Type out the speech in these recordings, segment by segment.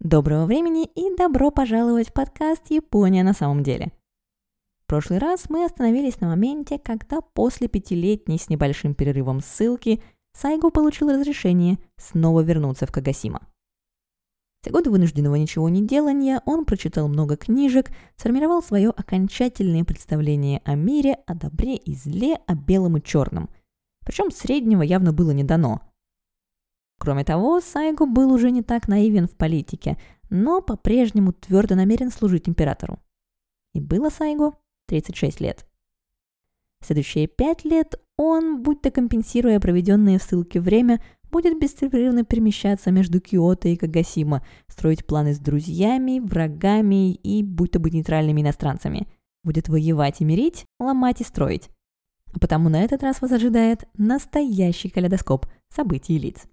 Доброго времени и добро пожаловать в подкаст «Япония на самом деле». В прошлый раз мы остановились на моменте, когда после пятилетней с небольшим перерывом ссылки Сайго получил разрешение снова вернуться в Кагасима. За годы вынужденного ничего не делания он прочитал много книжек, сформировал свое окончательное представление о мире, о добре и зле, о белом и черном. Причем среднего явно было не дано – Кроме того, Сайго был уже не так наивен в политике, но по-прежнему твердо намерен служить императору. И было Сайго 36 лет. Следующие пять лет он, будь то компенсируя проведенное в ссылке время, будет беспрерывно перемещаться между Киото и Кагасима, строить планы с друзьями, врагами и будь то быть нейтральными иностранцами. Будет воевать и мирить, ломать и строить. А потому на этот раз вас ожидает настоящий калейдоскоп событий и лиц.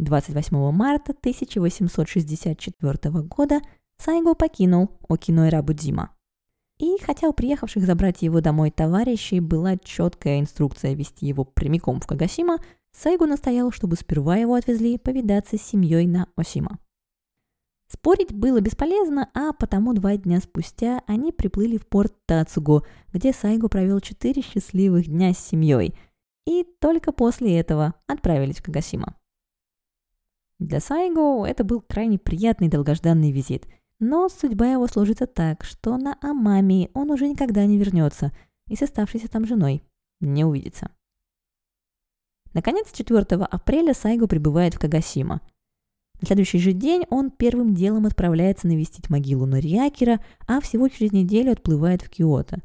28 марта 1864 года Сайго покинул Окинойрабудзима. И хотя у приехавших забрать его домой товарищей была четкая инструкция вести его прямиком в Кагасима, Сайго настоял, чтобы сперва его отвезли повидаться с семьей на Осима. Спорить было бесполезно, а потому два дня спустя они приплыли в порт Тацугу, где Сайго провел четыре счастливых дня с семьей, и только после этого отправились в Кагасима. Для Сайго это был крайне приятный долгожданный визит. Но судьба его сложится так, что на Амами он уже никогда не вернется и с оставшейся там женой не увидится. Наконец, 4 апреля Сайго прибывает в Кагасима. На следующий же день он первым делом отправляется навестить могилу Нориакера, а всего через неделю отплывает в Киото.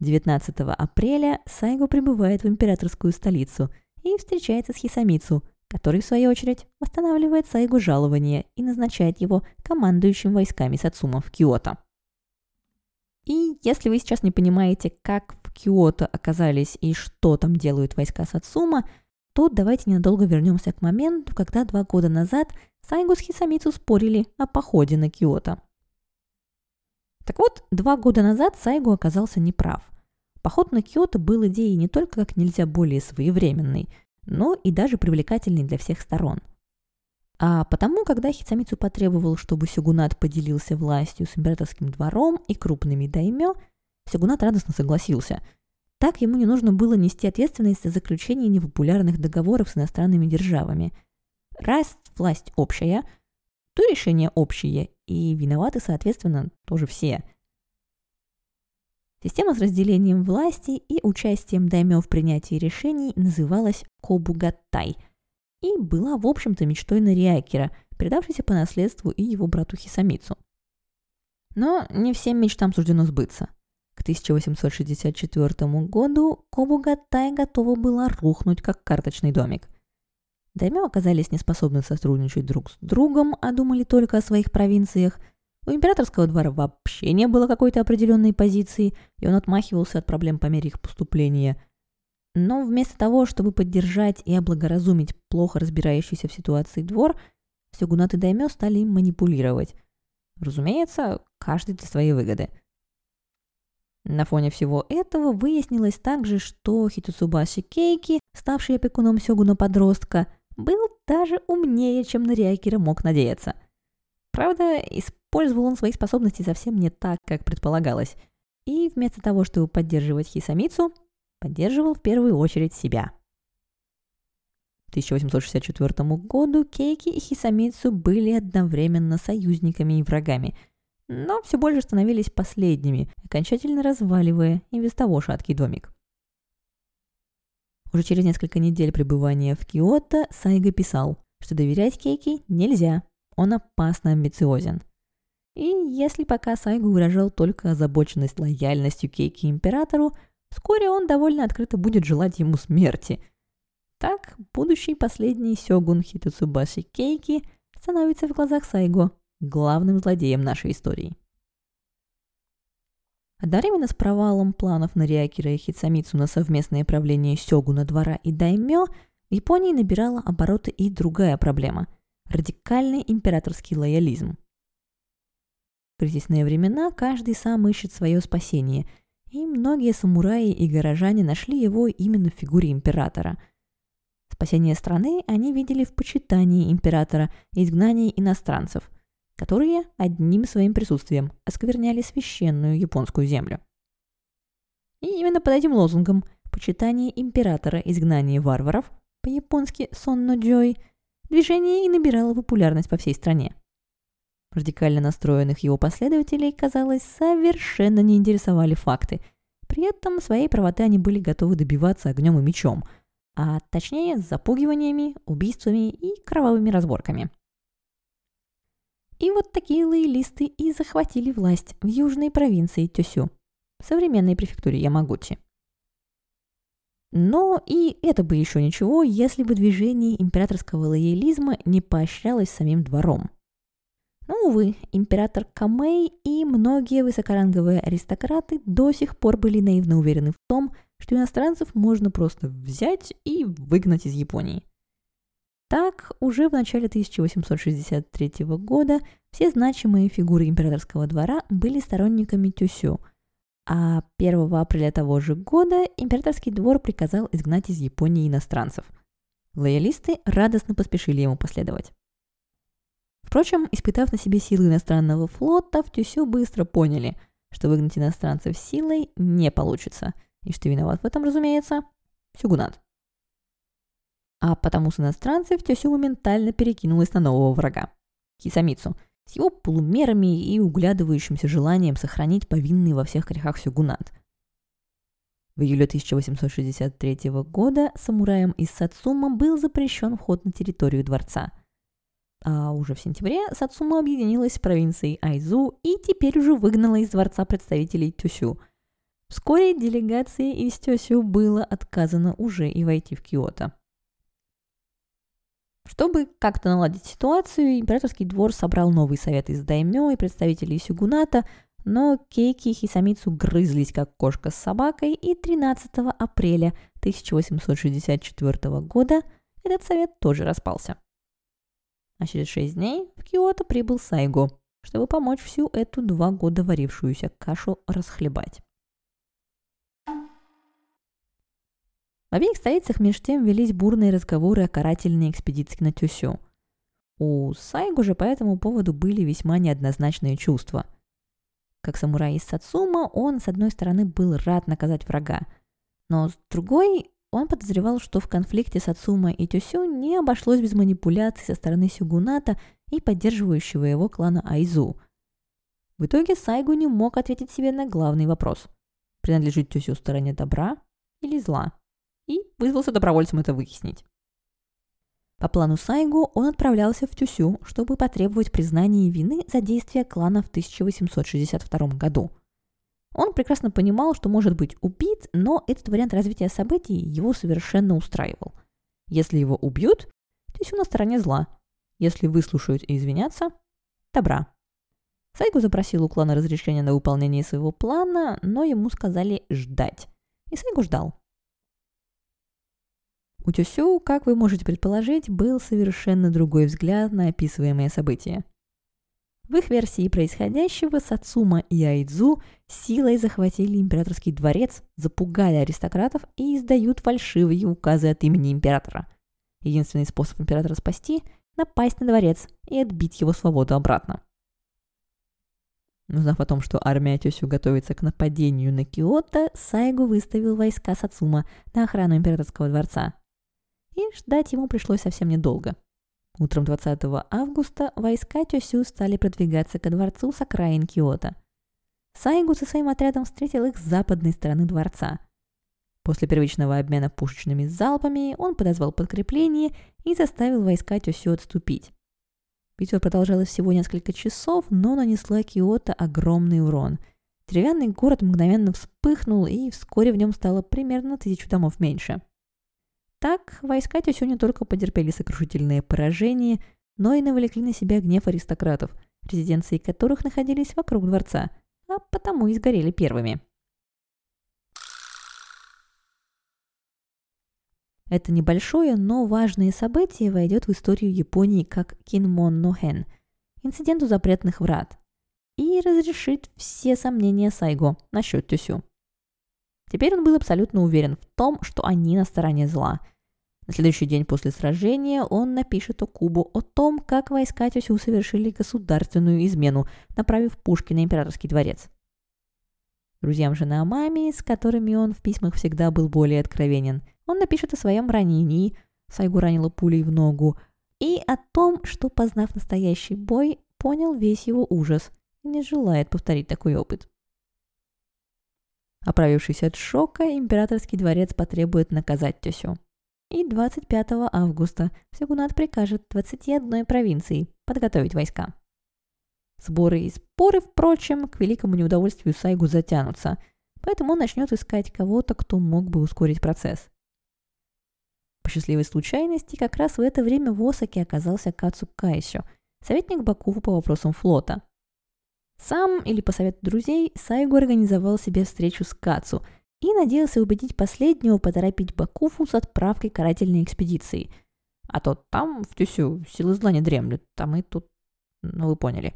19 апреля Сайго прибывает в императорскую столицу и встречается с Хисамицу – который, в свою очередь, восстанавливает Сайгу жалование и назначает его командующим войсками Сацума в Киото. И если вы сейчас не понимаете, как в Киото оказались и что там делают войска Сацума, то давайте ненадолго вернемся к моменту, когда два года назад Сайгу с Хисамицу спорили о походе на Киото. Так вот, два года назад Сайгу оказался неправ. Поход на Киото был идеей не только как нельзя более своевременной – но и даже привлекательный для всех сторон. А потому, когда Хицамицу потребовал, чтобы Сюгунат поделился властью с императорским двором и крупными даймё, Сюгунат радостно согласился. Так ему не нужно было нести ответственность за заключение непопулярных договоров с иностранными державами. Раз власть общая, то решение общее, и виноваты, соответственно, тоже все – Система с разделением власти и участием даймё в принятии решений называлась Кобугатай и была, в общем-то, мечтой Нариакера, передавшейся по наследству и его брату Хисамицу. Но не всем мечтам суждено сбыться. К 1864 году Кобугатай готова была рухнуть, как карточный домик. Даймё оказались неспособны сотрудничать друг с другом, а думали только о своих провинциях – у императорского двора вообще не было какой-то определенной позиции, и он отмахивался от проблем по мере их поступления. Но вместо того, чтобы поддержать и облагоразумить плохо разбирающийся в ситуации двор, Сёгунат и Даймё стали им манипулировать. Разумеется, каждый для своей выгоды. На фоне всего этого выяснилось также, что Хитуцубаши Кейки, ставший опекуном Сёгуна-подростка, был даже умнее, чем Нариакира мог надеяться. Правда, использовал он свои способности совсем не так, как предполагалось. И вместо того, чтобы поддерживать Хисамицу, поддерживал в первую очередь себя. К 1864 году Кейки и Хисамицу были одновременно союзниками и врагами, но все больше становились последними, окончательно разваливая и без того шаткий домик. Уже через несколько недель пребывания в Киото Сайга писал, что доверять Кейки нельзя, он опасно амбициозен. И если пока Сайгу выражал только озабоченность лояльностью Кейки императору, вскоре он довольно открыто будет желать ему смерти. Так, будущий последний сёгун Хитуцубаши Кейки становится в глазах Сайго главным злодеем нашей истории. Одновременно с провалом планов Нариакира и Хицамицу на совместное правление Сёгуна двора и Даймё, в Японии набирала обороты и другая проблема – радикальный императорский лоялизм. В кризисные времена каждый сам ищет свое спасение, и многие самураи и горожане нашли его именно в фигуре императора. Спасение страны они видели в почитании императора и изгнании иностранцев, которые одним своим присутствием оскверняли священную японскую землю. И именно под этим лозунгом «Почитание императора, изгнание варваров» по-японски «Сонно Джой» движение и набирало популярность по всей стране. Радикально настроенных его последователей, казалось, совершенно не интересовали факты. При этом своей правоты они были готовы добиваться огнем и мечом, а точнее запугиваниями, убийствами и кровавыми разборками. И вот такие лоялисты и захватили власть в южной провинции Тюсю, современной префектуре Ямагути. Но и это бы еще ничего, если бы движение императорского лоялизма не поощрялось самим двором – но, увы, император Камей и многие высокоранговые аристократы до сих пор были наивно уверены в том, что иностранцев можно просто взять и выгнать из Японии. Так, уже в начале 1863 года все значимые фигуры императорского двора были сторонниками Тюсю, а 1 апреля того же года императорский двор приказал изгнать из Японии иностранцев. Лоялисты радостно поспешили ему последовать. Впрочем, испытав на себе силы иностранного флота, в Тюсю быстро поняли, что выгнать иностранцев силой не получится, и что виноват в этом, разумеется, Сюгунат. А потому с иностранцев Тюсю моментально перекинулась на нового врага – Хисамицу, с его полумерами и углядывающимся желанием сохранить повинный во всех грехах Сюгунат. В июле 1863 года самураям из Сацума был запрещен вход на территорию дворца – а уже в сентябре Сацума объединилась с провинцией Айзу и теперь уже выгнала из дворца представителей Тюсю. Вскоре делегации из Тюсю было отказано уже и войти в Киото. Чтобы как-то наладить ситуацию, императорский двор собрал новый совет из даймё и представителей сюгуната, но Кейки и Хисамицу грызлись как кошка с собакой, и 13 апреля 1864 года этот совет тоже распался а через шесть дней в Киото прибыл Сайго, чтобы помочь всю эту два года варившуюся кашу расхлебать. В обеих столицах меж тем велись бурные разговоры о карательной экспедиции на Тюсю. У Сайго же по этому поводу были весьма неоднозначные чувства. Как самурай из Сацума, он, с одной стороны, был рад наказать врага, но с другой он подозревал, что в конфликте с Ацума и Тюсю не обошлось без манипуляций со стороны Сюгуната и поддерживающего его клана Айзу. В итоге Сайгу не мог ответить себе на главный вопрос – принадлежит Тюсю стороне добра или зла, и вызвался добровольцем это выяснить. По плану Сайгу он отправлялся в Тюсю, чтобы потребовать признания вины за действия клана в 1862 году – он прекрасно понимал, что может быть убит, но этот вариант развития событий его совершенно устраивал. Если его убьют, все на стороне зла. Если выслушают и извинятся – добра. Сайгу запросил у клана разрешения на выполнение своего плана, но ему сказали ждать. И Сайгу ждал. У Тюсю, как вы можете предположить, был совершенно другой взгляд на описываемые события – в их версии происходящего Сацума и Айдзу силой захватили императорский дворец, запугали аристократов и издают фальшивые указы от имени императора. Единственный способ императора спасти – напасть на дворец и отбить его свободу обратно. Узнав о том, что армия Тёсю готовится к нападению на Киото, Сайгу выставил войска Сацума на охрану императорского дворца. И ждать ему пришлось совсем недолго – Утром 20 августа войска Тёсю стали продвигаться ко дворцу с окраин Киота. Сайгу со своим отрядом встретил их с западной стороны дворца. После первичного обмена пушечными залпами он подозвал подкрепление и заставил войска Тёсю отступить. Битва продолжалась всего несколько часов, но нанесла Киото огромный урон. Деревянный город мгновенно вспыхнул, и вскоре в нем стало примерно тысячу домов меньше – так, войска Тюсю не только потерпели сокрушительное поражение, но и навлекли на себя гнев аристократов, резиденции которых находились вокруг дворца, а потому и сгорели первыми. Это небольшое, но важное событие войдет в историю Японии как Кинмон Нохэн – инцидент у запретных врат. и разрешит все сомнения Сайго насчет Тюсю. Теперь он был абсолютно уверен в том, что они на стороне зла. На следующий день после сражения он напишет Окубу о том, как войска Тюсю совершили государственную измену, направив пушки на императорский дворец. Друзьям же Наамами, с которыми он в письмах всегда был более откровенен, он напишет о своем ранении, Сайгу ранила пулей в ногу, и о том, что, познав настоящий бой, понял весь его ужас и не желает повторить такой опыт. Оправившись от шока, императорский дворец потребует наказать Тесю. И 25 августа Сёгунат прикажет 21 провинции подготовить войска. Сборы и споры, впрочем, к великому неудовольствию Сайгу затянутся, поэтому он начнет искать кого-то, кто мог бы ускорить процесс. По счастливой случайности, как раз в это время в Осаке оказался Кацу Кайсё, советник Бакуфу по вопросам флота – сам или по совету друзей Сайгу организовал себе встречу с Кацу и надеялся убедить последнего поторопить Бакуфу с отправкой карательной экспедиции. А то там, в Тюсю, силы зла не дремлют, там и тут, ну вы поняли.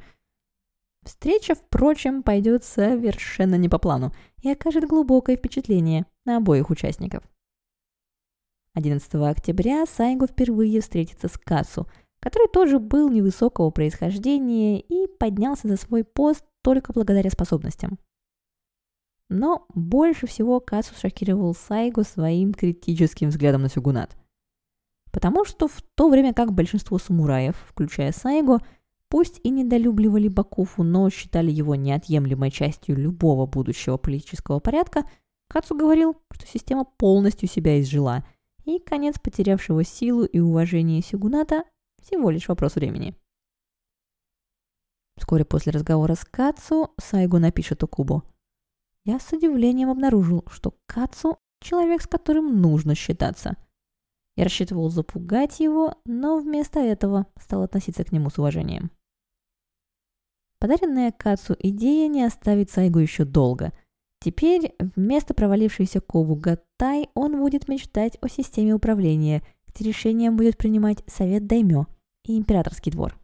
Встреча, впрочем, пойдет совершенно не по плану и окажет глубокое впечатление на обоих участников. 11 октября Сайгу впервые встретится с Кацу – который тоже был невысокого происхождения и поднялся за свой пост только благодаря способностям. Но больше всего Кацу шокировал Сайгу своим критическим взглядом на Сюгунат. Потому что в то время как большинство самураев, включая Сайгу, пусть и недолюбливали Бакуфу, но считали его неотъемлемой частью любого будущего политического порядка, Кацу говорил, что система полностью себя изжила, и конец потерявшего силу и уважение Сюгуната всего лишь вопрос времени. Вскоре после разговора с Кацу Сайгу напишет Окубу. Я с удивлением обнаружил, что Кацу – человек, с которым нужно считаться. Я рассчитывал запугать его, но вместо этого стал относиться к нему с уважением. Подаренная Кацу идея не оставит Сайгу еще долго. Теперь вместо провалившейся Кову Гаттай он будет мечтать о системе управления, где решением будет принимать совет Даймё – и императорский двор.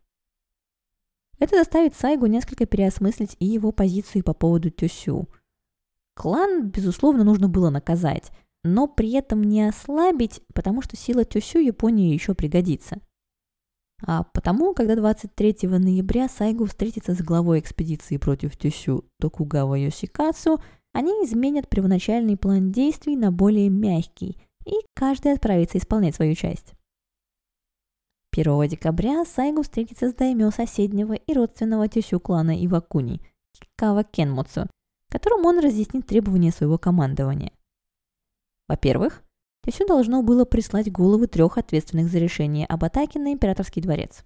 Это заставит Сайгу несколько переосмыслить и его позицию по поводу Тюсю. Клан, безусловно, нужно было наказать, но при этом не ослабить, потому что сила Тюсю Японии еще пригодится. А потому, когда 23 ноября Сайгу встретится с главой экспедиции против Тюсю Токугава Йосикацу, они изменят первоначальный план действий на более мягкий, и каждый отправится исполнять свою часть. 1 декабря Сайгу встретится с даймё соседнего и родственного тещу клана Ивакуни, Кава Кенмуцу, которому он разъяснит требования своего командования. Во-первых, Тесю должно было прислать головы трех ответственных за решение об атаке на императорский дворец.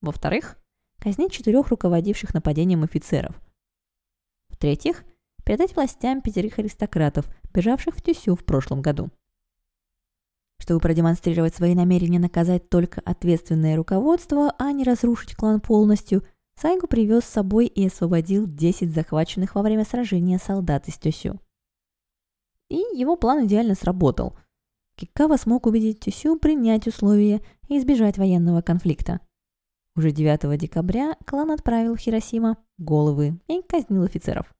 Во-вторых, казнить четырех руководивших нападением офицеров. В-третьих, передать властям пятерых аристократов, бежавших в Тюсю в прошлом году. Чтобы продемонстрировать свои намерения наказать только ответственное руководство, а не разрушить клан полностью, Сайгу привез с собой и освободил 10 захваченных во время сражения солдат из Тюсю. И его план идеально сработал. Кикава смог убедить Тюсю принять условия и избежать военного конфликта. Уже 9 декабря клан отправил в Хиросима головы и казнил офицеров.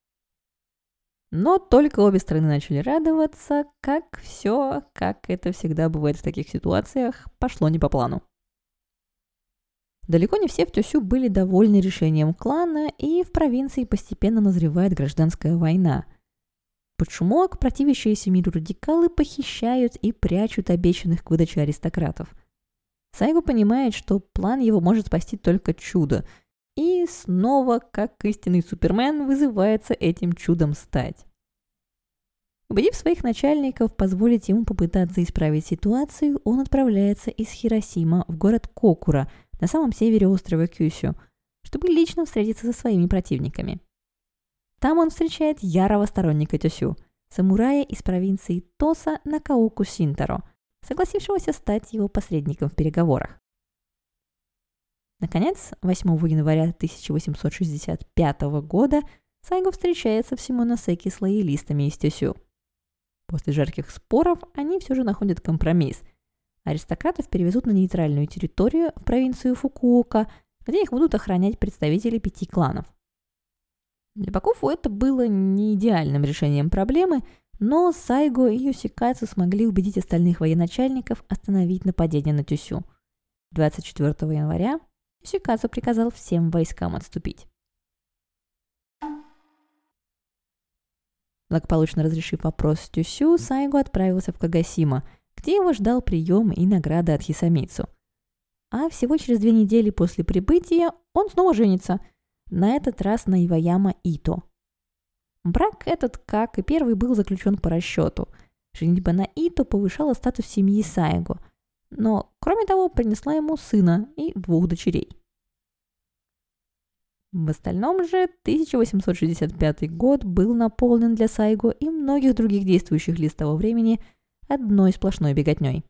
Но только обе стороны начали радоваться, как все, как это всегда бывает в таких ситуациях, пошло не по плану. Далеко не все в Тюсю были довольны решением клана, и в провинции постепенно назревает гражданская война. Под шумок противящиеся миру радикалы похищают и прячут обещанных к выдаче аристократов. Сайгу понимает, что план его может спасти только чудо – и снова, как истинный супермен, вызывается этим чудом стать. Убедив своих начальников позволить ему попытаться исправить ситуацию, он отправляется из Хиросима в город Кокура на самом севере острова Кюсю, чтобы лично встретиться со своими противниками. Там он встречает ярого сторонника Тюсю, самурая из провинции Тоса Накаоку Синтаро, согласившегося стать его посредником в переговорах. Наконец, 8 января 1865 года Сайго встречается в Симоносеке с лоялистами из Тюсю. После жарких споров они все же находят компромисс. Аристократов перевезут на нейтральную территорию в провинцию Фукуока, где их будут охранять представители пяти кланов. Для Бакуфу это было не идеальным решением проблемы, но Сайго и Юсикацу смогли убедить остальных военачальников остановить нападение на Тюсю. 24 января Юсикацу приказал всем войскам отступить. Благополучно разрешив вопрос Тюсю, Сайго отправился в Кагасима, где его ждал прием и награда от Хисамицу. А всего через две недели после прибытия он снова женится, на этот раз на Иваяма Ито. Брак этот, как и первый, был заключен по расчету. Женитьба на Ито повышала статус семьи Сайго, но, кроме того, принесла ему сына и двух дочерей. В остальном же 1865 год был наполнен для Сайго и многих других действующих лиц того времени одной сплошной беготней.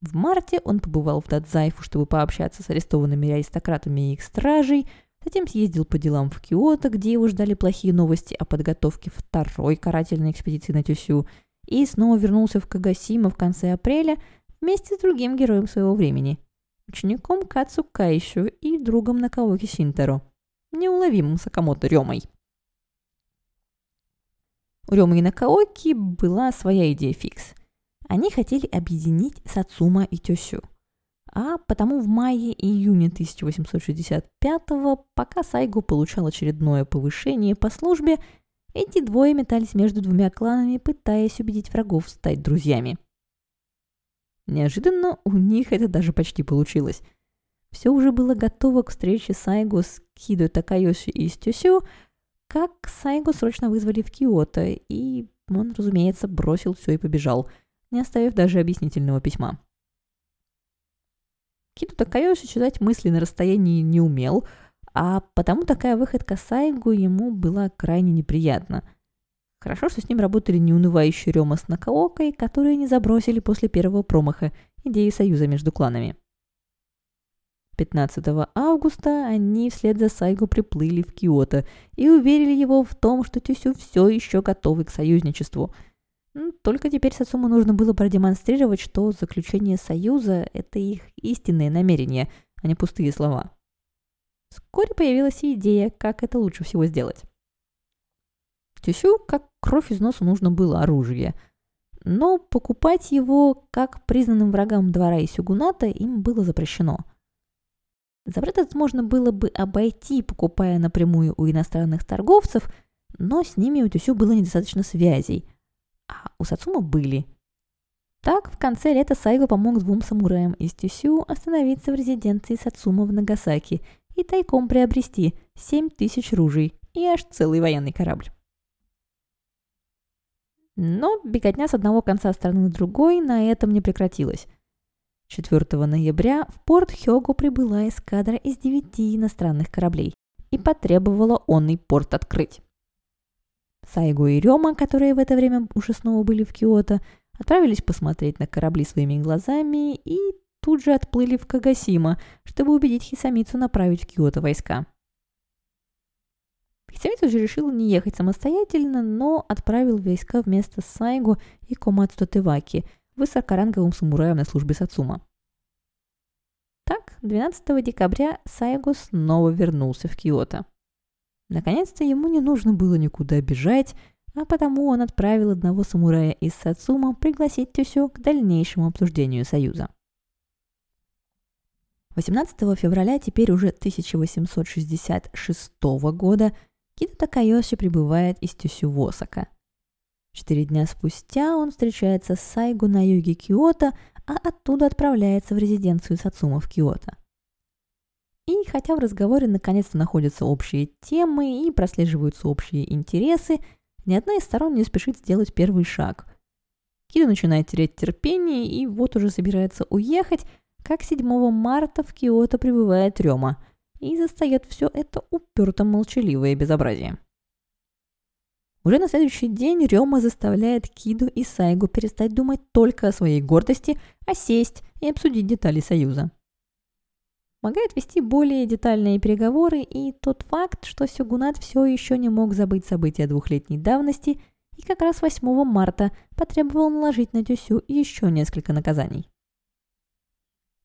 В марте он побывал в Дадзайфу, чтобы пообщаться с арестованными аристократами и их стражей, затем съездил по делам в Киото, где его ждали плохие новости о подготовке второй карательной экспедиции на Тюсю, и снова вернулся в Кагасима в конце апреля вместе с другим героем своего времени – учеником Кацу Кайшу и другом Накаоки Синтеро – неуловимым Сакамото Рёмой. У Рёмы и Накаоки была своя идея фикс. Они хотели объединить Сацума и Тёсю. А потому в мае и июне 1865-го, пока Сайго получал очередное повышение по службе, эти двое метались между двумя кланами, пытаясь убедить врагов стать друзьями. Неожиданно у них это даже почти получилось – все уже было готово к встрече Сайго с Кидо Такайоши и Стюсю, как Сайго срочно вызвали в Киото, и он, разумеется, бросил все и побежал, не оставив даже объяснительного письма. Кидо Такайоши читать мысли на расстоянии не умел, а потому такая выходка Сайгу ему была крайне неприятна. Хорошо, что с ним работали неунывающий Рёма с Накаокой, которые не забросили после первого промаха идею союза между кланами. 15 августа они вслед за Сайго приплыли в Киото и уверили его в том, что Тюсю все еще готовы к союзничеству. Только теперь Сацуму нужно было продемонстрировать, что заключение союза – это их истинное намерение, а не пустые слова. Вскоре появилась идея, как это лучше всего сделать. Тюсю, как кровь из носа, нужно было оружие. Но покупать его, как признанным врагам двора и сюгуната, им было запрещено – Запрет можно было бы обойти, покупая напрямую у иностранных торговцев, но с ними у Тюсю было недостаточно связей, а у Сацума были. Так, в конце лета Сайго помог двум самураям из Тюсю остановиться в резиденции Сацума в Нагасаки и тайком приобрести 7 тысяч ружей и аж целый военный корабль. Но беготня с одного конца страны на другой на этом не прекратилась. 4 ноября в порт Хёгу прибыла эскадра из девяти иностранных кораблей и потребовала онный порт открыть. Сайгу и Рёма, которые в это время уже снова были в Киото, отправились посмотреть на корабли своими глазами и тут же отплыли в Кагасима, чтобы убедить Хисамицу направить в Киото войска. Хисамицу же решил не ехать самостоятельно, но отправил войска вместо Сайгу и Комацу Теваки – высокоранговым самураем на службе Сацума. Так, 12 декабря Сайго снова вернулся в Киото. Наконец-то ему не нужно было никуда бежать, а потому он отправил одного самурая из Сацума пригласить Тюсю к дальнейшему обсуждению союза. 18 февраля теперь уже 1866 года Кита Такайоши прибывает из Тюсю в Осака – Четыре дня спустя он встречается с Сайгу на юге Киото, а оттуда отправляется в резиденцию Сацума в Киото. И хотя в разговоре наконец-то находятся общие темы и прослеживаются общие интересы, ни одна из сторон не спешит сделать первый шаг. Кида начинает терять терпение и вот уже собирается уехать, как 7 марта в Киото прибывает Рёма и застает все это уперто молчаливое безобразие. Уже на следующий день Рёма заставляет Киду и Сайгу перестать думать только о своей гордости, а сесть и обсудить детали союза. Помогает вести более детальные переговоры и тот факт, что Сюгунат все еще не мог забыть события двухлетней давности и как раз 8 марта потребовал наложить на Тюсю еще несколько наказаний.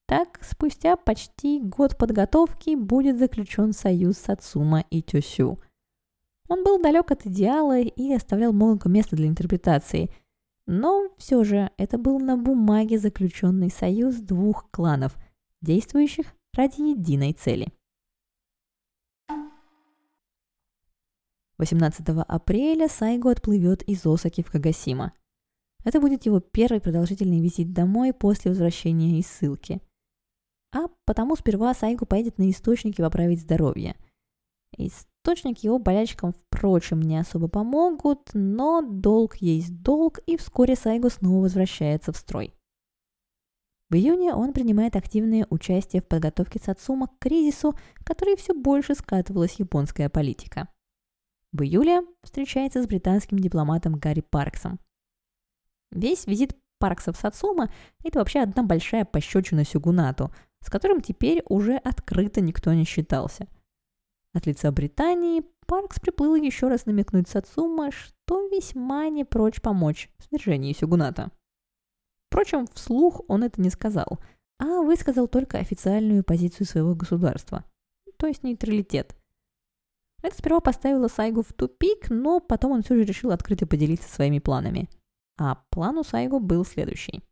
Так, спустя почти год подготовки будет заключен союз Сацума и Тюсю – Он был далек от идеала и оставлял много места для интерпретации. Но все же это был на бумаге заключенный союз двух кланов, действующих ради единой цели. 18 апреля Сайго отплывет из Осаки в Кагасима. Это будет его первый продолжительный визит домой после возвращения из ссылки. А потому сперва Сайгу поедет на источники поправить здоровье. Источники его болельщикам, впрочем, не особо помогут, но долг есть долг, и вскоре Сайгу снова возвращается в строй. В июне он принимает активное участие в подготовке Сацума к кризису, который все больше скатывалась японская политика. В июле встречается с британским дипломатом Гарри Парксом – Весь визит Паркса в Сацума – это вообще одна большая пощечина Сюгунату, с которым теперь уже открыто никто не считался. От лица Британии Паркс приплыл еще раз намекнуть Сацума, что весьма не прочь помочь в свержении Сюгуната. Впрочем, вслух он это не сказал, а высказал только официальную позицию своего государства, то есть нейтралитет. Это сперва поставило Сайгу в тупик, но потом он все же решил открыто поделиться своими планами – а план у Сайго был следующий.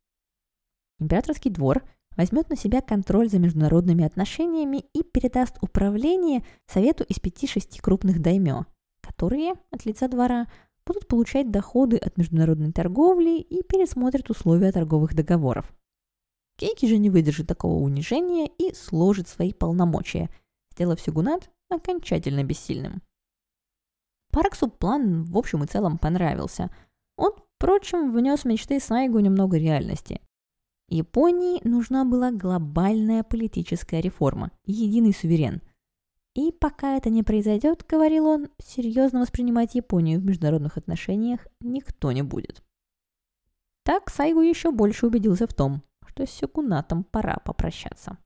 Императорский двор возьмет на себя контроль за международными отношениями и передаст управление совету из пяти-шести крупных даймё, которые от лица двора будут получать доходы от международной торговли и пересмотрят условия торговых договоров. Кейки же не выдержит такого унижения и сложит свои полномочия, сделав Сюгунат окончательно бессильным. Парксу план в общем и целом понравился. Он Впрочем, внес мечты Сайгу немного реальности. Японии нужна была глобальная политическая реформа, единый суверен. И пока это не произойдет, говорил он, серьезно воспринимать Японию в международных отношениях никто не будет. Так Сайгу еще больше убедился в том, что с Сюгунатом пора попрощаться.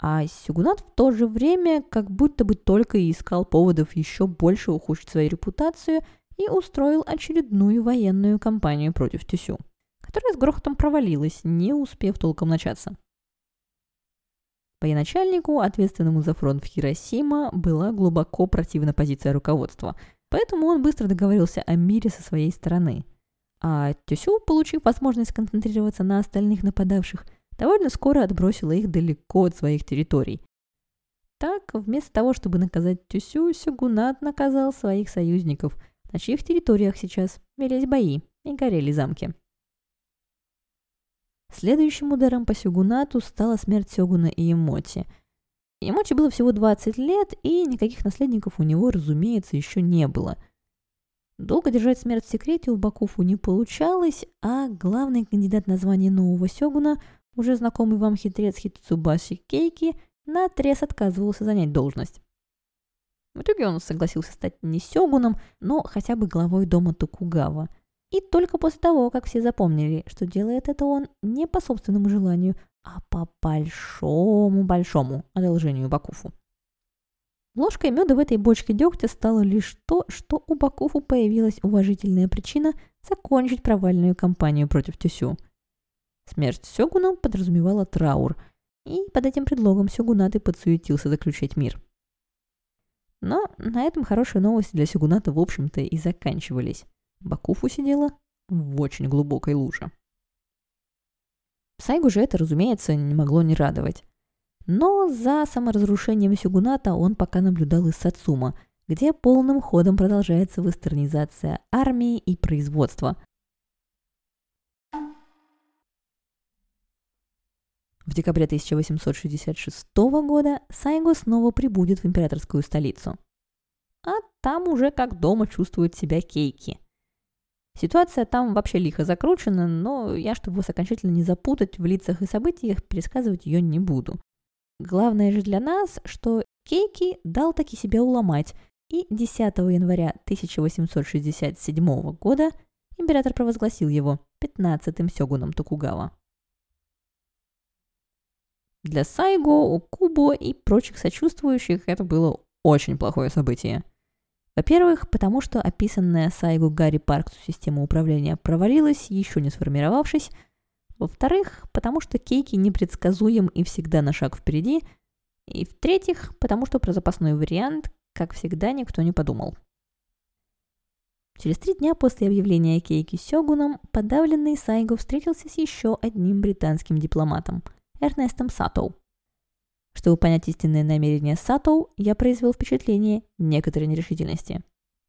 А Сюгунат в то же время как будто бы только и искал поводов еще больше ухудшить свою репутацию – и устроил очередную военную кампанию против Тюсю, которая с грохотом провалилась, не успев толком начаться. Военачальнику, ответственному за фронт в Хиросима, была глубоко противна позиция руководства, поэтому он быстро договорился о мире со своей стороны. А Тюсю, получив возможность концентрироваться на остальных нападавших, довольно скоро отбросила их далеко от своих территорий. Так, вместо того, чтобы наказать Тюсю, Сюгунат наказал своих союзников – на чьих территориях сейчас велись бои и горели замки. Следующим ударом по Сюгунату стала смерть Сёгуна Иемоти. Иемоти было всего 20 лет, и никаких наследников у него, разумеется, еще не было. Долго держать смерть в секрете у Бакуфу не получалось, а главный кандидат на звание нового Сёгуна, уже знакомый вам хитрец Хитцубаси Кейки, наотрез отказывался занять должность. В итоге он согласился стать не сёгуном, но хотя бы главой дома Токугава. И только после того, как все запомнили, что делает это он не по собственному желанию, а по большому-большому одолжению Бакуфу. Ложкой меда в этой бочке дегтя стало лишь то, что у Бакуфу появилась уважительная причина закончить провальную кампанию против Тюсю. Смерть Сёгуна подразумевала траур, и под этим предлогом Сёгунаты подсуетился заключать мир – но на этом хорошие новости для Сюгуната в общем-то и заканчивались. Бакуфу сидела в очень глубокой луже. Сайгу же это, разумеется, не могло не радовать. Но за саморазрушением Сюгуната он пока наблюдал из Сацума, где полным ходом продолжается вестернизация армии и производства, В декабре 1866 года Сайго снова прибудет в императорскую столицу. А там уже как дома чувствует себя Кейки. Ситуация там вообще лихо закручена, но я, чтобы вас окончательно не запутать в лицах и событиях, пересказывать ее не буду. Главное же для нас, что Кейки дал таки себя уломать, и 10 января 1867 года император провозгласил его 15-м сёгуном Токугава. Для Сайго, Кубо и прочих сочувствующих это было очень плохое событие. Во-первых, потому что описанная Сайгу Гарри Парксу система управления провалилась, еще не сформировавшись. Во-вторых, потому что Кейки непредсказуем и всегда на шаг впереди. И в-третьих, потому что про запасной вариант, как всегда, никто не подумал. Через три дня после объявления Кейки Сёгуном подавленный Сайго встретился с еще одним британским дипломатом – Эрнестом Сатоу. Чтобы понять истинные намерения Сатоу, я произвел впечатление некоторой нерешительности.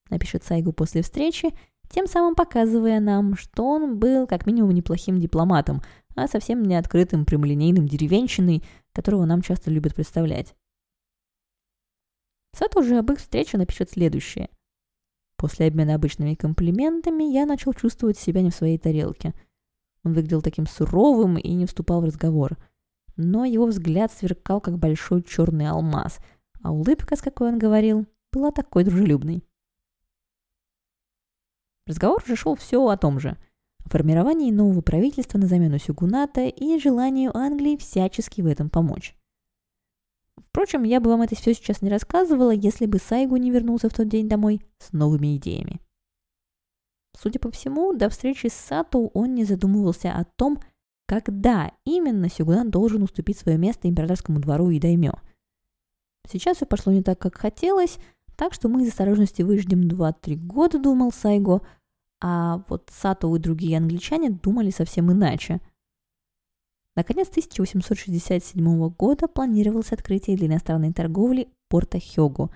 Напишет Сайгу после встречи, тем самым показывая нам, что он был как минимум неплохим дипломатом, а совсем не открытым прямолинейным деревенщиной, которого нам часто любят представлять. Сатоу же об их встрече напишет следующее – После обмена обычными комплиментами я начал чувствовать себя не в своей тарелке. Он выглядел таким суровым и не вступал в разговор. Но его взгляд сверкал, как большой черный алмаз, а улыбка, с какой он говорил, была такой дружелюбной. Разговор уже шел все о том же. О формировании нового правительства на замену Сюгуната и желанию Англии всячески в этом помочь. Впрочем, я бы вам это все сейчас не рассказывала, если бы Сайгу не вернулся в тот день домой с новыми идеями. Судя по всему, до встречи с Сато он не задумывался о том, когда именно Сюгунан должен уступить свое место императорскому двору и даймё. Сейчас все пошло не так, как хотелось, так что мы из осторожности выждем 2-3 года, думал Сайго, а вот Сато и другие англичане думали совсем иначе – Наконец, 1867 года планировалось открытие для иностранной торговли порта Хёгу.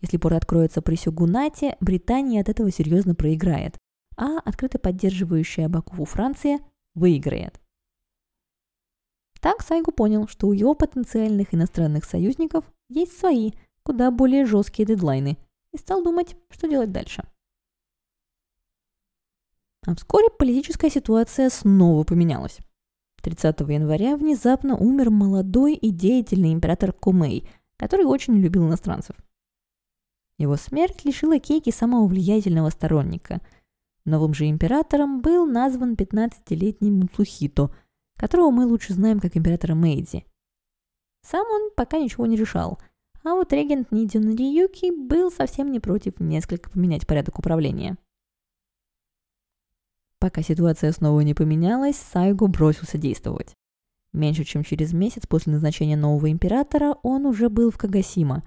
Если порт откроется при Сёгунате, Британия от этого серьезно проиграет, а открыто поддерживающая Бакову Франция выиграет. Так Сайгу понял, что у его потенциальных иностранных союзников есть свои, куда более жесткие дедлайны, и стал думать, что делать дальше. А вскоре политическая ситуация снова поменялась. 30 января внезапно умер молодой и деятельный император Кумей, который очень любил иностранцев. Его смерть лишила Кейки самого влиятельного сторонника. Новым же императором был назван 15-летний Муцухито, которого мы лучше знаем как императора Мэйдзи. Сам он пока ничего не решал, а вот регент Нидзюн Риюки был совсем не против несколько поменять порядок управления – Пока ситуация снова не поменялась, Сайго бросился действовать. Меньше чем через месяц после назначения нового императора он уже был в Кагасима.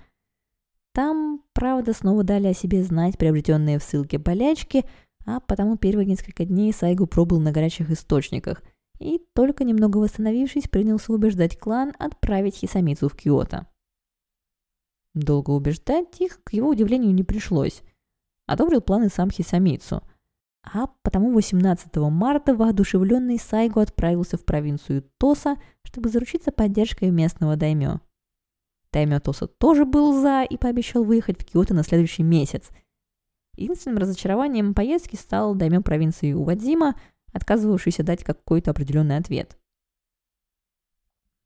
Там, правда, снова дали о себе знать приобретенные в ссылке болячки, а потому первые несколько дней Сайгу пробыл на горячих источниках и, только немного восстановившись, принялся убеждать клан отправить Хисамицу в Киото. Долго убеждать их, к его удивлению, не пришлось. Одобрил планы сам Хисамицу – а потому 18 марта воодушевленный Сайго отправился в провинцию Тоса, чтобы заручиться поддержкой местного даймё. Даймё Тоса тоже был за и пообещал выехать в Киото на следующий месяц. Единственным разочарованием поездки стал даймё провинции Увадзима, отказывавшийся дать какой-то определенный ответ.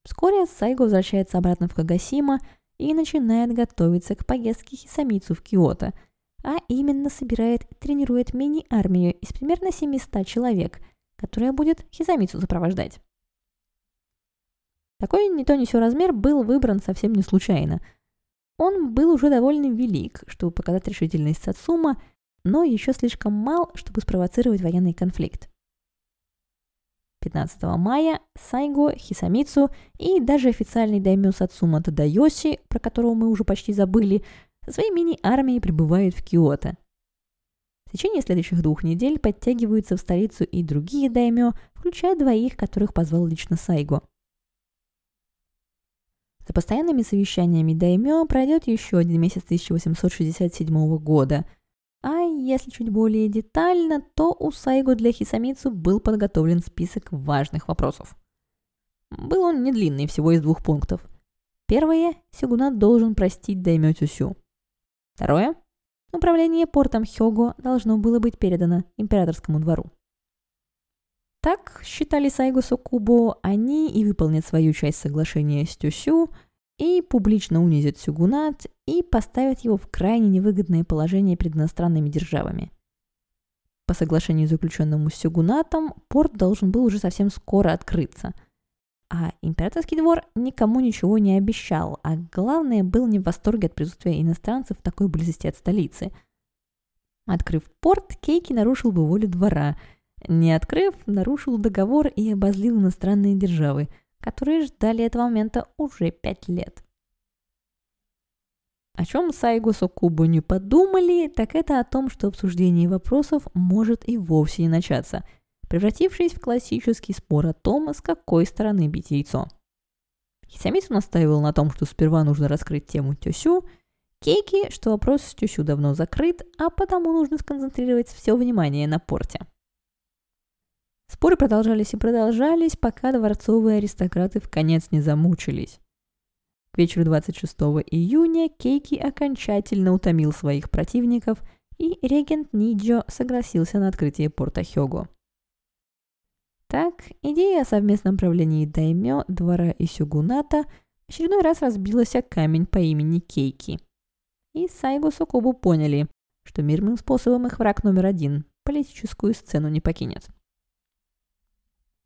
Вскоре Сайго возвращается обратно в Кагасима и начинает готовиться к поездке Хисамицу в Киото – а именно собирает и тренирует мини-армию из примерно 700 человек, которая будет Хизамицу сопровождать. Такой не то ни сё размер был выбран совсем не случайно. Он был уже довольно велик, чтобы показать решительность Сацума, но еще слишком мал, чтобы спровоцировать военный конфликт. 15 мая Сайго, Хисамицу и даже официальный даймё Сацума Тадайоси, про которого мы уже почти забыли, со своей мини-армией прибывает в Киото. В течение следующих двух недель подтягиваются в столицу и другие даймё, включая двоих, которых позвал лично Сайго. За постоянными совещаниями даймё пройдет еще один месяц 1867 года, если чуть более детально, то у Сайго для Хисамицу был подготовлен список важных вопросов. Был он не длинный, всего из двух пунктов. Первое – Сюгунат должен простить Даймё Тюсю. Второе. Управление портом Хёго должно было быть передано императорскому двору. Так, считали Сайгу Сокубо, они и выполнят свою часть соглашения с Тюсю, и публично унизят Сюгунат, и поставят его в крайне невыгодное положение перед иностранными державами. По соглашению, заключенному с Сюгунатом, порт должен был уже совсем скоро открыться – а императорский двор никому ничего не обещал, а главное, был не в восторге от присутствия иностранцев в такой близости от столицы. Открыв порт, Кейки нарушил бы волю двора. Не открыв, нарушил договор и обозлил иностранные державы, которые ждали этого момента уже пять лет. О чем Сайгу Сокубу не подумали, так это о том, что обсуждение вопросов может и вовсе не начаться, превратившись в классический спор о том, с какой стороны бить яйцо. Хисамису настаивал на том, что сперва нужно раскрыть тему Тёсю, Кейки, что вопрос с Тёсю давно закрыт, а потому нужно сконцентрировать все внимание на порте. Споры продолжались и продолжались, пока дворцовые аристократы в конец не замучились. Вечеру 26 июня Кейки окончательно утомил своих противников, и регент Ниджо согласился на открытие порта Хёго. Так, идея о совместном правлении даймё, двора и сюгуната очередной раз разбилась о камень по имени Кейки. И Сайгу Сокобу поняли, что мирным способом их враг номер один политическую сцену не покинет.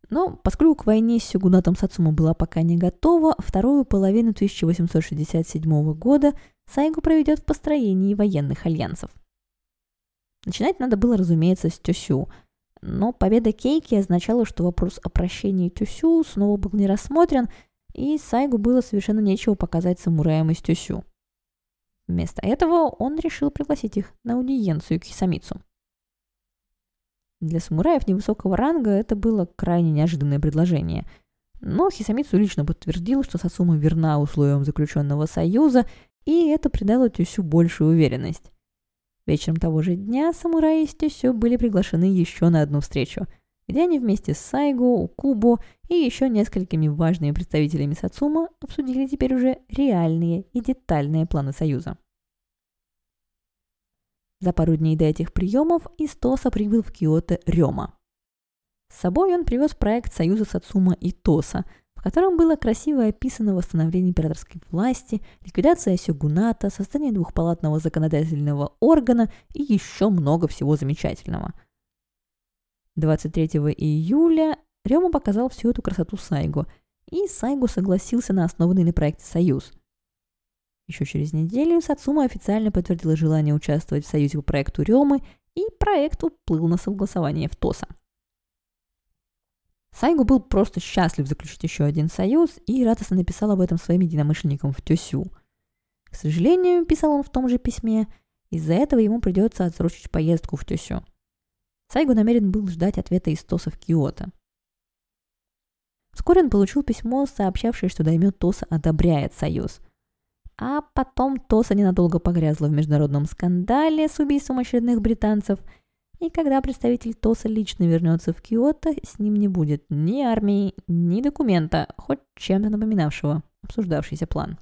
Но поскольку к войне с Сюгунатом Сацума была пока не готова, вторую половину 1867 года Сайгу проведет в построении военных альянсов. Начинать надо было, разумеется, с Тюсю, но победа Кейки означала, что вопрос о прощении Тюсю снова был не рассмотрен, и Сайгу было совершенно нечего показать самураям из Тюсю. Вместо этого он решил пригласить их на аудиенцию к Хисамицу. Для самураев невысокого ранга это было крайне неожиданное предложение. Но Хисамицу лично подтвердил, что Сасума верна условиям заключенного союза, и это придало Тюсю большую уверенность. Вечером того же дня самураи из Тюсю были приглашены еще на одну встречу, где они вместе с Сайго, Укубо и еще несколькими важными представителями Сацума обсудили теперь уже реальные и детальные планы союза. За пару дней до этих приемов из Тоса прибыл в Киото Рема. С собой он привез проект союза Сацума и Тоса, в котором было красиво описано восстановление императорской власти, ликвидация сёгуната, создание двухпалатного законодательного органа и еще много всего замечательного. 23 июля Рема показал всю эту красоту Сайгу, и Сайгу согласился на основанный на проекте союз – еще через неделю Сацума официально подтвердила желание участвовать в союзе по проекту Ремы, и проект уплыл на согласование в ТОСа. Сайгу был просто счастлив заключить еще один союз и радостно написал об этом своим единомышленникам в Тюсю. К сожалению, писал он в том же письме, из-за этого ему придется отсрочить поездку в Тюсю. Сайгу намерен был ждать ответа из Тоса в Киото. Вскоре он получил письмо, сообщавшее, что Даймё Тоса одобряет союз – а потом Тоса ненадолго погрязла в международном скандале с убийством очередных британцев. И когда представитель Тоса лично вернется в Киото, с ним не будет ни армии, ни документа, хоть чем-то напоминавшего обсуждавшийся план.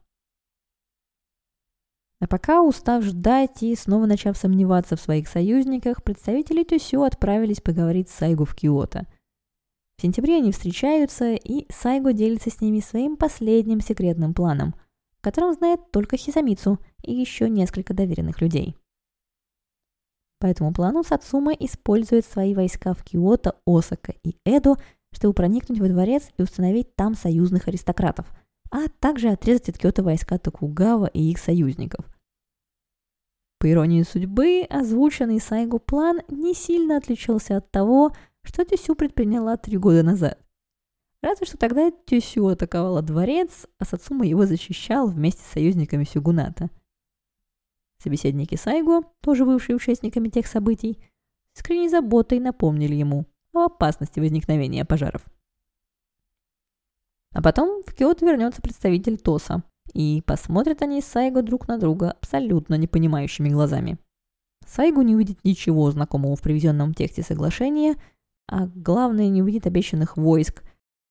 А пока, устав ждать и снова начав сомневаться в своих союзниках, представители Тюсю отправились поговорить с Сайгу в Киото. В сентябре они встречаются, и Сайгу делится с ними своим последним секретным планом – котором знает только Хисамицу и еще несколько доверенных людей. По этому плану Сацума использует свои войска в Киото, Осака и Эдо, чтобы проникнуть во дворец и установить там союзных аристократов, а также отрезать от Киото войска Токугава и их союзников. По иронии судьбы, озвученный Сайгу план не сильно отличался от того, что Тюсю предприняла три года назад. Разве что тогда Тюсю атаковала дворец, а Сацума его защищал вместе с союзниками Сюгуната. Собеседники Сайго, тоже бывшие участниками тех событий, с крайней заботой напомнили ему о опасности возникновения пожаров. А потом в Киото вернется представитель Тоса, и посмотрят они с Сайго друг на друга абсолютно непонимающими глазами. Сайгу не увидит ничего знакомого в приведенном тексте соглашения, а главное не увидит обещанных войск,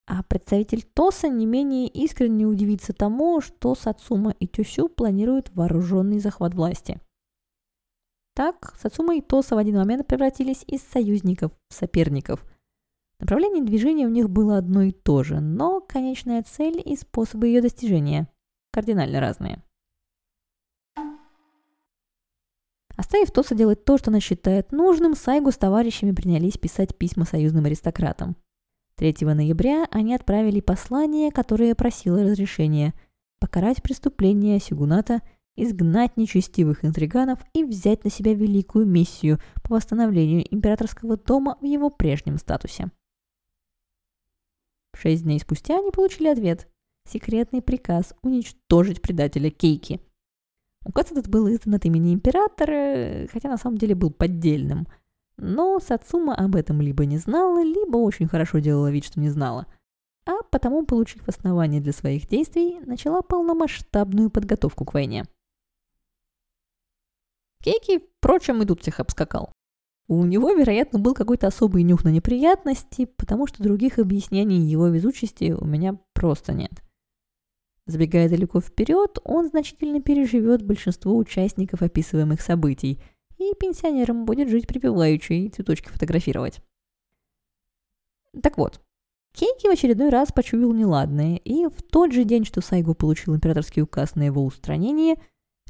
а представитель ТОСа не менее искренне удивится тому, что Сацума и Тюсю планируют вооруженный захват власти. Так, Сацума и Тоса в один момент превратились из союзников в соперников. Направление движения у них было одно и то же, но конечная цель и способы ее достижения кардинально разные. Оставив Тоса делать то, что она считает нужным, Сайгу с товарищами принялись писать письма союзным аристократам. 3 ноября они отправили послание, которое просило разрешения покарать преступления Сигуната, изгнать нечестивых интриганов и взять на себя великую миссию по восстановлению императорского дома в его прежнем статусе. Шесть дней спустя они получили ответ – секретный приказ уничтожить предателя Кейки. Указ этот был издан от имени императора, хотя на самом деле был поддельным. Но Сацума об этом либо не знала, либо очень хорошо делала вид, что не знала. А потому, получив основания для своих действий, начала полномасштабную подготовку к войне. Кейки, впрочем, и тут всех обскакал. У него, вероятно, был какой-то особый нюх на неприятности, потому что других объяснений его везучести у меня просто нет. Забегая далеко вперед, он значительно переживет большинство участников описываемых событий, и пенсионерам будет жить припеваючи и цветочки фотографировать. Так вот, Кейки в очередной раз почуял неладное, и в тот же день, что Сайго получил императорский указ на его устранение,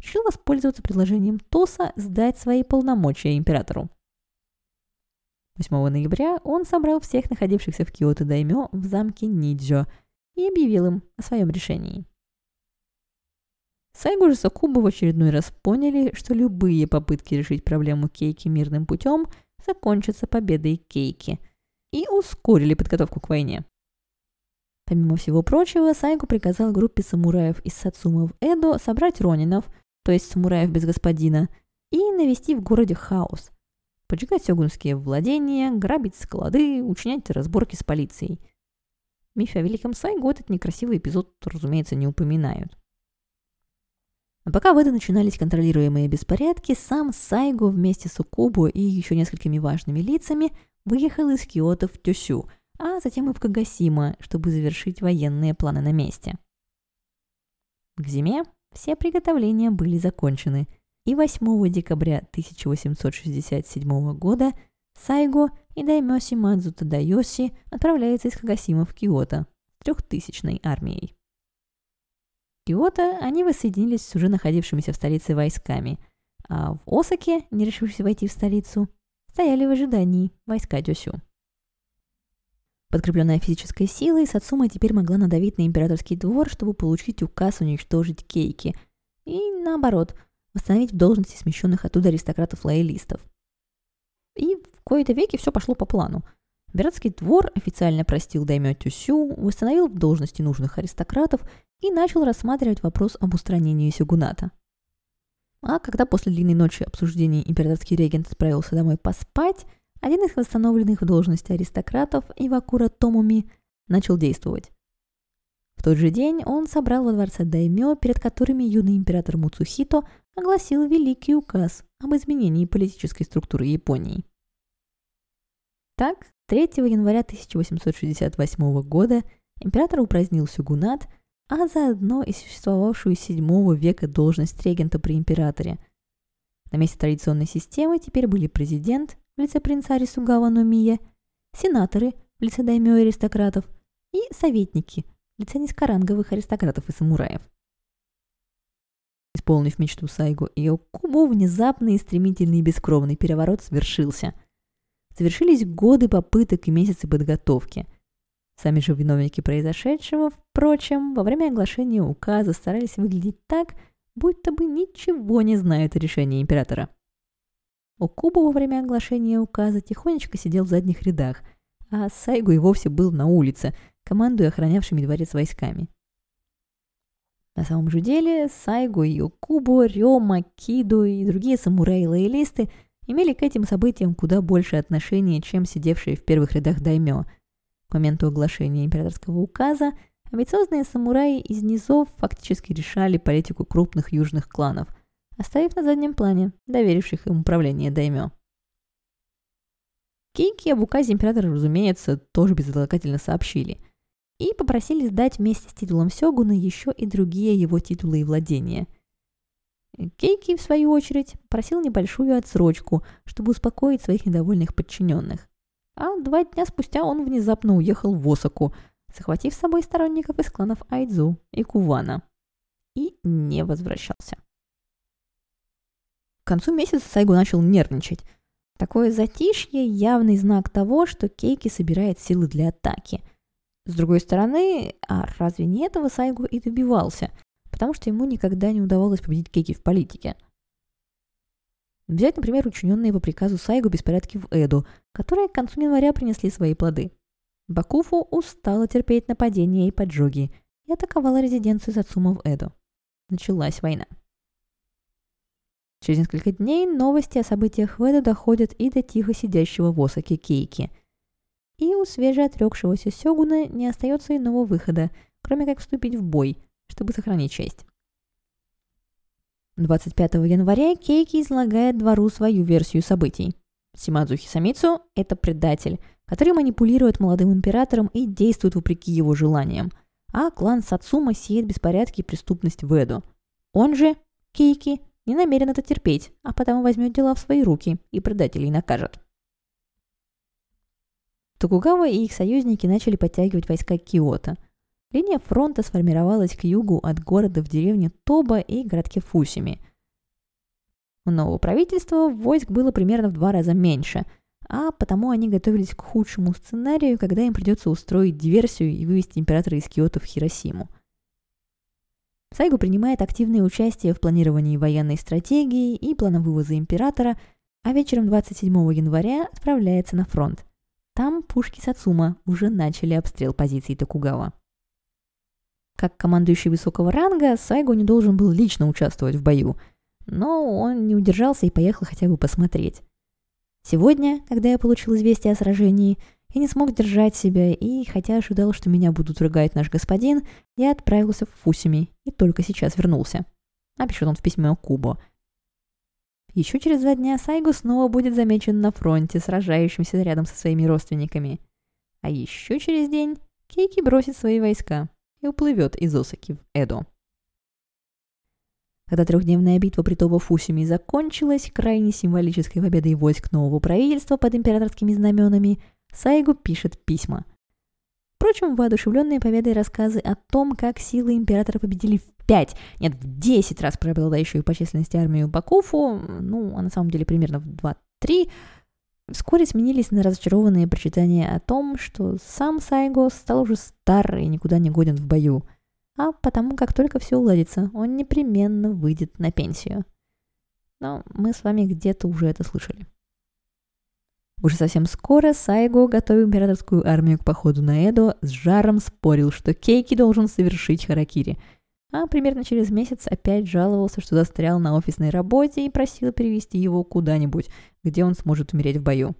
решил воспользоваться предложением Тоса сдать свои полномочия императору. 8 ноября он собрал всех находившихся в Киото даймё в замке Ниджо и объявил им о своем решении. Сайгу же Сакубу в очередной раз поняли, что любые попытки решить проблему Кейки мирным путем закончатся победой Кейки, и ускорили подготовку к войне. Помимо всего прочего, Сайгу приказал группе самураев из Сацума в Эдо собрать ронинов, то есть самураев без господина, и навести в городе хаос, поджигать сёгунские владения, грабить склады, учинять разборки с полицией. В мифе о Великом Сайгу этот некрасивый эпизод, разумеется, не упоминают. А пока в это начинались контролируемые беспорядки, сам Сайго вместе с Укубу и еще несколькими важными лицами выехал из Киото в Тюсю, а затем и в Кагасима, чтобы завершить военные планы на месте. К зиме все приготовления были закончены – и 8 декабря 1867 года Сайго и Даймёси Мадзу Тадайоси отправляются из Хагасима в Киото с трехтысячной армией. Киото они воссоединились с уже находившимися в столице войсками, а в Осаке, не решившись войти в столицу, стояли в ожидании войска Дёсю. Подкрепленная физической силой, Сацума теперь могла надавить на императорский двор, чтобы получить указ уничтожить Кейки. И наоборот, восстановить в должности смещенных оттуда аристократов-лоялистов. И в кои-то веки все пошло по плану. Императорский двор официально простил Даймё Тюсю, восстановил в должности нужных аристократов и начал рассматривать вопрос об устранении сюгуната. А когда после длинной ночи обсуждений императорский регент отправился домой поспать, один из восстановленных в должности аристократов, Ивакура Томуми, начал действовать. В тот же день он собрал во дворце Даймё, перед которыми юный император Муцухито огласил великий указ об изменении политической структуры Японии. Так, 3 января 1868 года император упразднил сюгунат, а заодно и существовавшую с VII века должность регента при императоре. На месте традиционной системы теперь были президент в лице принца Арисугава Номия, сенаторы в лице даймё аристократов и советники – лице низкоранговых аристократов и самураев. Исполнив мечту Сайгу и Окубу, внезапный и стремительный бескровный переворот свершился. Завершились годы попыток и месяцы подготовки. Сами же виновники произошедшего, впрочем, во время оглашения указа старались выглядеть так, будто бы ничего не знают о решении императора. Окуба во время оглашения указа тихонечко сидел в задних рядах, а Сайгу и вовсе был на улице, командуя охранявшими дворец войсками. На самом же деле Сайгу, Йокубо, Рёма, Киду и другие самураи-лоялисты имели к этим событиям куда больше отношения, чем сидевшие в первых рядах даймё. К моменту оглашения императорского указа амбициозные самураи из низов фактически решали политику крупных южных кланов, оставив на заднем плане доверивших им управление даймё. Кейки об указе императора, разумеется, тоже безотлагательно сообщили – и попросили сдать вместе с титулом Сёгуна еще и другие его титулы и владения. Кейки, в свою очередь, просил небольшую отсрочку, чтобы успокоить своих недовольных подчиненных. А два дня спустя он внезапно уехал в Осаку, захватив с собой сторонников из кланов Айдзу и Кувана. И не возвращался. К концу месяца Сайгу начал нервничать. Такое затишье – явный знак того, что Кейки собирает силы для атаки – с другой стороны, а разве не этого Сайгу и добивался? Потому что ему никогда не удавалось победить Кейки в политике. Взять, например, учиненные по приказу Сайгу беспорядки в Эду, которые к концу января принесли свои плоды. Бакуфу устала терпеть нападения и поджоги и атаковала резиденцию Сацума в Эду. Началась война. Через несколько дней новости о событиях в Эдо доходят и до тихо сидящего в Осаке Кейки. И у свежеотрекшегося Сёгуна не остается иного выхода, кроме как вступить в бой, чтобы сохранить честь. 25 января Кейки излагает двору свою версию событий. Симадзухи Самицу – это предатель, который манипулирует молодым императором и действует вопреки его желаниям, а клан Сацума сеет беспорядки и преступность в Эду. Он же, Кейки, не намерен это терпеть, а потому возьмет дела в свои руки и предателей накажет. Токугава и их союзники начали подтягивать войска к Киото. Линия фронта сформировалась к югу от города в деревне Тоба и городке Фусими. У нового правительства войск было примерно в два раза меньше, а потому они готовились к худшему сценарию, когда им придется устроить диверсию и вывести императора из Киото в Хиросиму. Сайгу принимает активное участие в планировании военной стратегии и плана вывоза императора, а вечером 27 января отправляется на фронт. Там пушки Сацума уже начали обстрел позиций Токугава. Как командующий высокого ранга, Сайгу не должен был лично участвовать в бою, но он не удержался и поехал хотя бы посмотреть. Сегодня, когда я получил известие о сражении, я не смог держать себя, и, хотя ожидал, что меня будут ругать наш господин, я отправился в Фусими и только сейчас вернулся. Напишет он в письме Кубо. Еще через два дня Сайгу снова будет замечен на фронте, сражающимся рядом со своими родственниками. А еще через день Кейки бросит свои войска и уплывет из Осаки в Эдо. Когда трехдневная битва при Тобо-Фусими закончилась крайне символической победой войск нового правительства под императорскими знаменами – Сайгу пишет письма. Впрочем, воодушевленные победой рассказы о том, как силы императора победили в пять, нет, в десять раз преобладающую по численности армию Бакуфу, ну, а на самом деле примерно в два-три, вскоре сменились на разочарованные прочитания о том, что сам Сайго стал уже стар и никуда не годен в бою, а потому как только все уладится, он непременно выйдет на пенсию. Но мы с вами где-то уже это слышали. Уже совсем скоро Сайго, готовя императорскую армию к походу на Эдо, с жаром спорил, что Кейки должен совершить харакири. А примерно через месяц опять жаловался, что застрял на офисной работе и просил перевести его куда-нибудь, где он сможет умереть в бою.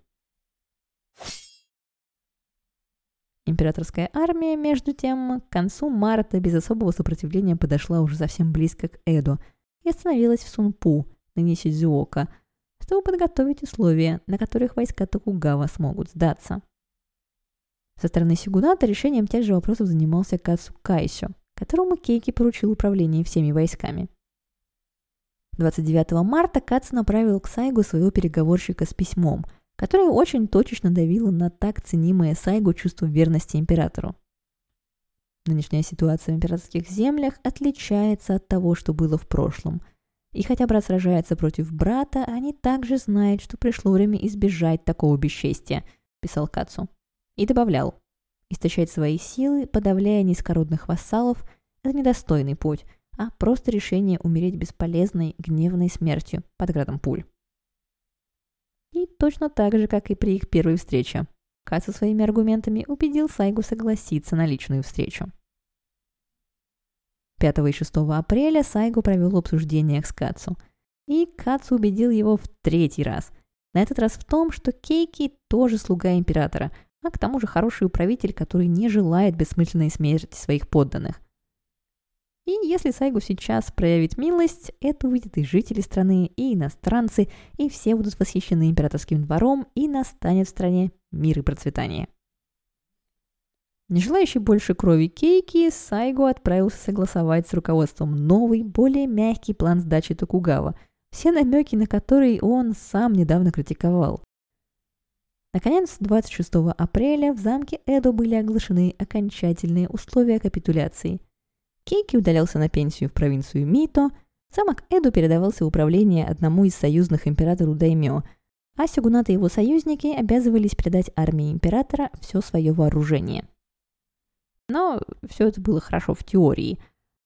Императорская армия, между тем, к концу марта без особого сопротивления подошла уже совсем близко к Эдо и остановилась в Сунпу, ныне Сидзуока – чтобы подготовить условия, на которых войска Токугава смогут сдаться. Со стороны Сигуната решением тех же вопросов занимался Кацу Кайсё, которому Кейки поручил управление всеми войсками. 29 марта Кацу направил к Сайгу своего переговорщика с письмом, которое очень точечно давило на так ценимое Сайгу чувство верности императору. Нынешняя ситуация в императорских землях отличается от того, что было в прошлом – и хотя брат сражается против брата, они также знают, что пришло время избежать такого бесчестия, писал Кацу. И добавлял, истощать свои силы, подавляя низкородных вассалов, это недостойный путь, а просто решение умереть бесполезной, гневной смертью под градом пуль. И точно так же, как и при их первой встрече, Кацу своими аргументами убедил Сайгу согласиться на личную встречу. 5 и 6 апреля Сайгу провел обсуждение с Кацу. И Кацу убедил его в третий раз. На этот раз в том, что Кейки тоже слуга императора, а к тому же хороший управитель, который не желает бессмысленной смерти своих подданных. И если Сайгу сейчас проявит милость, это увидят и жители страны, и иностранцы, и все будут восхищены императорским двором, и настанет в стране мир и процветание. Не желающий больше крови Кейки, Сайго отправился согласовать с руководством новый, более мягкий план сдачи Токугава, все намеки на который он сам недавно критиковал. Наконец, 26 апреля в замке Эдо были оглашены окончательные условия капитуляции. Кейки удалялся на пенсию в провинцию Мито, замок Эдо передавался в управление одному из союзных императору Даймё, а Сюгунат и его союзники обязывались передать армии императора все свое вооружение – но все это было хорошо в теории.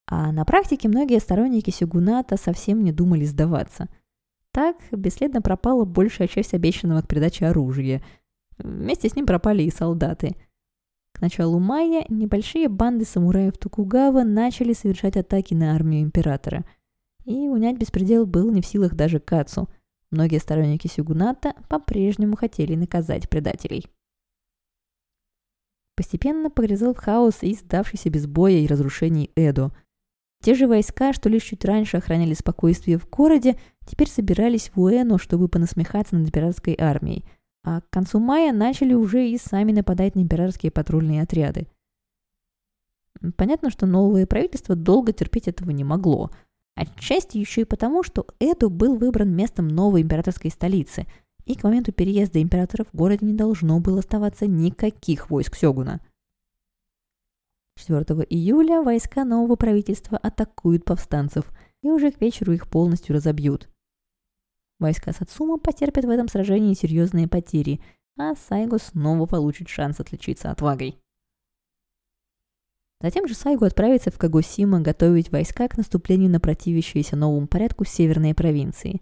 А на практике многие сторонники Сигуната совсем не думали сдаваться. Так бесследно пропала большая часть обещанного к передаче оружия. Вместе с ним пропали и солдаты. К началу мая небольшие банды самураев Токугава начали совершать атаки на армию императора. и унять беспредел был не в силах даже Кацу. Многие сторонники Сюгуната по-прежнему хотели наказать предателей. Постепенно погрязал в хаос и сдавшийся без боя и разрушений Эдо. Те же войска, что лишь чуть раньше охраняли спокойствие в городе, теперь собирались в Уэну, чтобы понасмехаться над императорской армией, а к концу мая начали уже и сами нападать на императорские патрульные отряды. Понятно, что новое правительство долго терпеть этого не могло. Отчасти еще и потому, что Эду был выбран местом новой императорской столицы, и к моменту переезда императора в городе не должно было оставаться никаких войск Сёгуна. 4 июля войска нового правительства атакуют повстанцев, и уже к вечеру их полностью разобьют. Войска Сацума потерпят в этом сражении серьезные потери, а Сайго снова получит шанс отличиться отвагой. Затем же Сайгу отправится в Кагосима готовить войска к наступлению на противящиеся новому порядку северные провинции.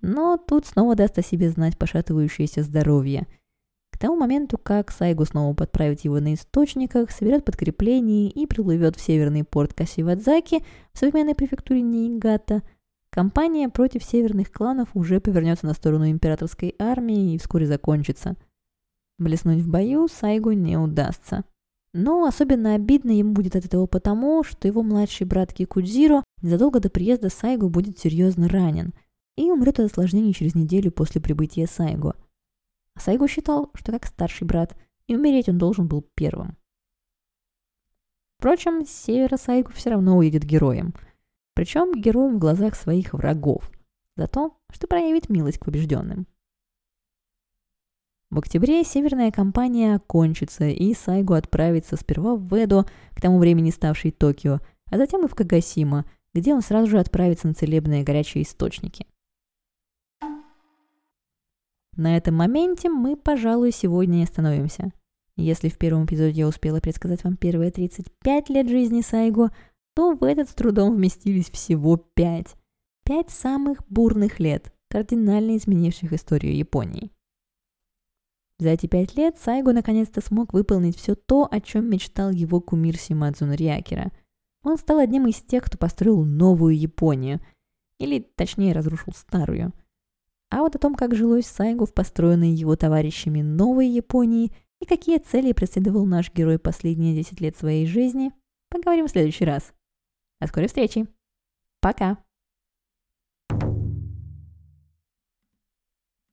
Но тут снова даст о себе знать пошатывающееся здоровье. К тому моменту, как Сайгу снова подправит его на источниках, соберет подкрепление и приплывет в северный порт Касивадзаки в современной префектуре Нейгата, кампания против северных кланов уже повернется на сторону императорской армии и вскоре закончится. Блеснуть в бою Сайгу не удастся. Но особенно обидно ему будет от этого потому, что его младший брат Кикудзиро незадолго до приезда Сайгу будет серьезно ранен и умрет от осложнений через неделю после прибытия Сайгу. Сайгу считал, что как старший брат, и умереть он должен был первым. Впрочем, с севера Сайгу все равно уедет героем. Причем героем в глазах своих врагов. За то, что проявит милость к побежденным. В октябре северная кампания окончится, и Сайгу отправится сперва в Эдо, к тому времени ставший Токио, а затем и в Кагасима, где он сразу же отправится на целебные горячие источники. На этом моменте мы, пожалуй, сегодня и остановимся. Если в первом эпизоде я успела предсказать вам первые 35 лет жизни Сайгу, то в этот с трудом вместились всего 5. Пять самых бурных лет, кардинально изменивших историю Японии. За эти пять лет Сайго наконец-то смог выполнить все то, о чем мечтал его кумир Симадзу Нориакера. Он стал одним из тех, кто построил новую Японию, или точнее разрушил старую. А вот о том, как жилось Сайгу в построенной его товарищами новой Японии и какие цели преследовал наш герой последние 10 лет своей жизни, поговорим в следующий раз. До скорой встречи. Пока.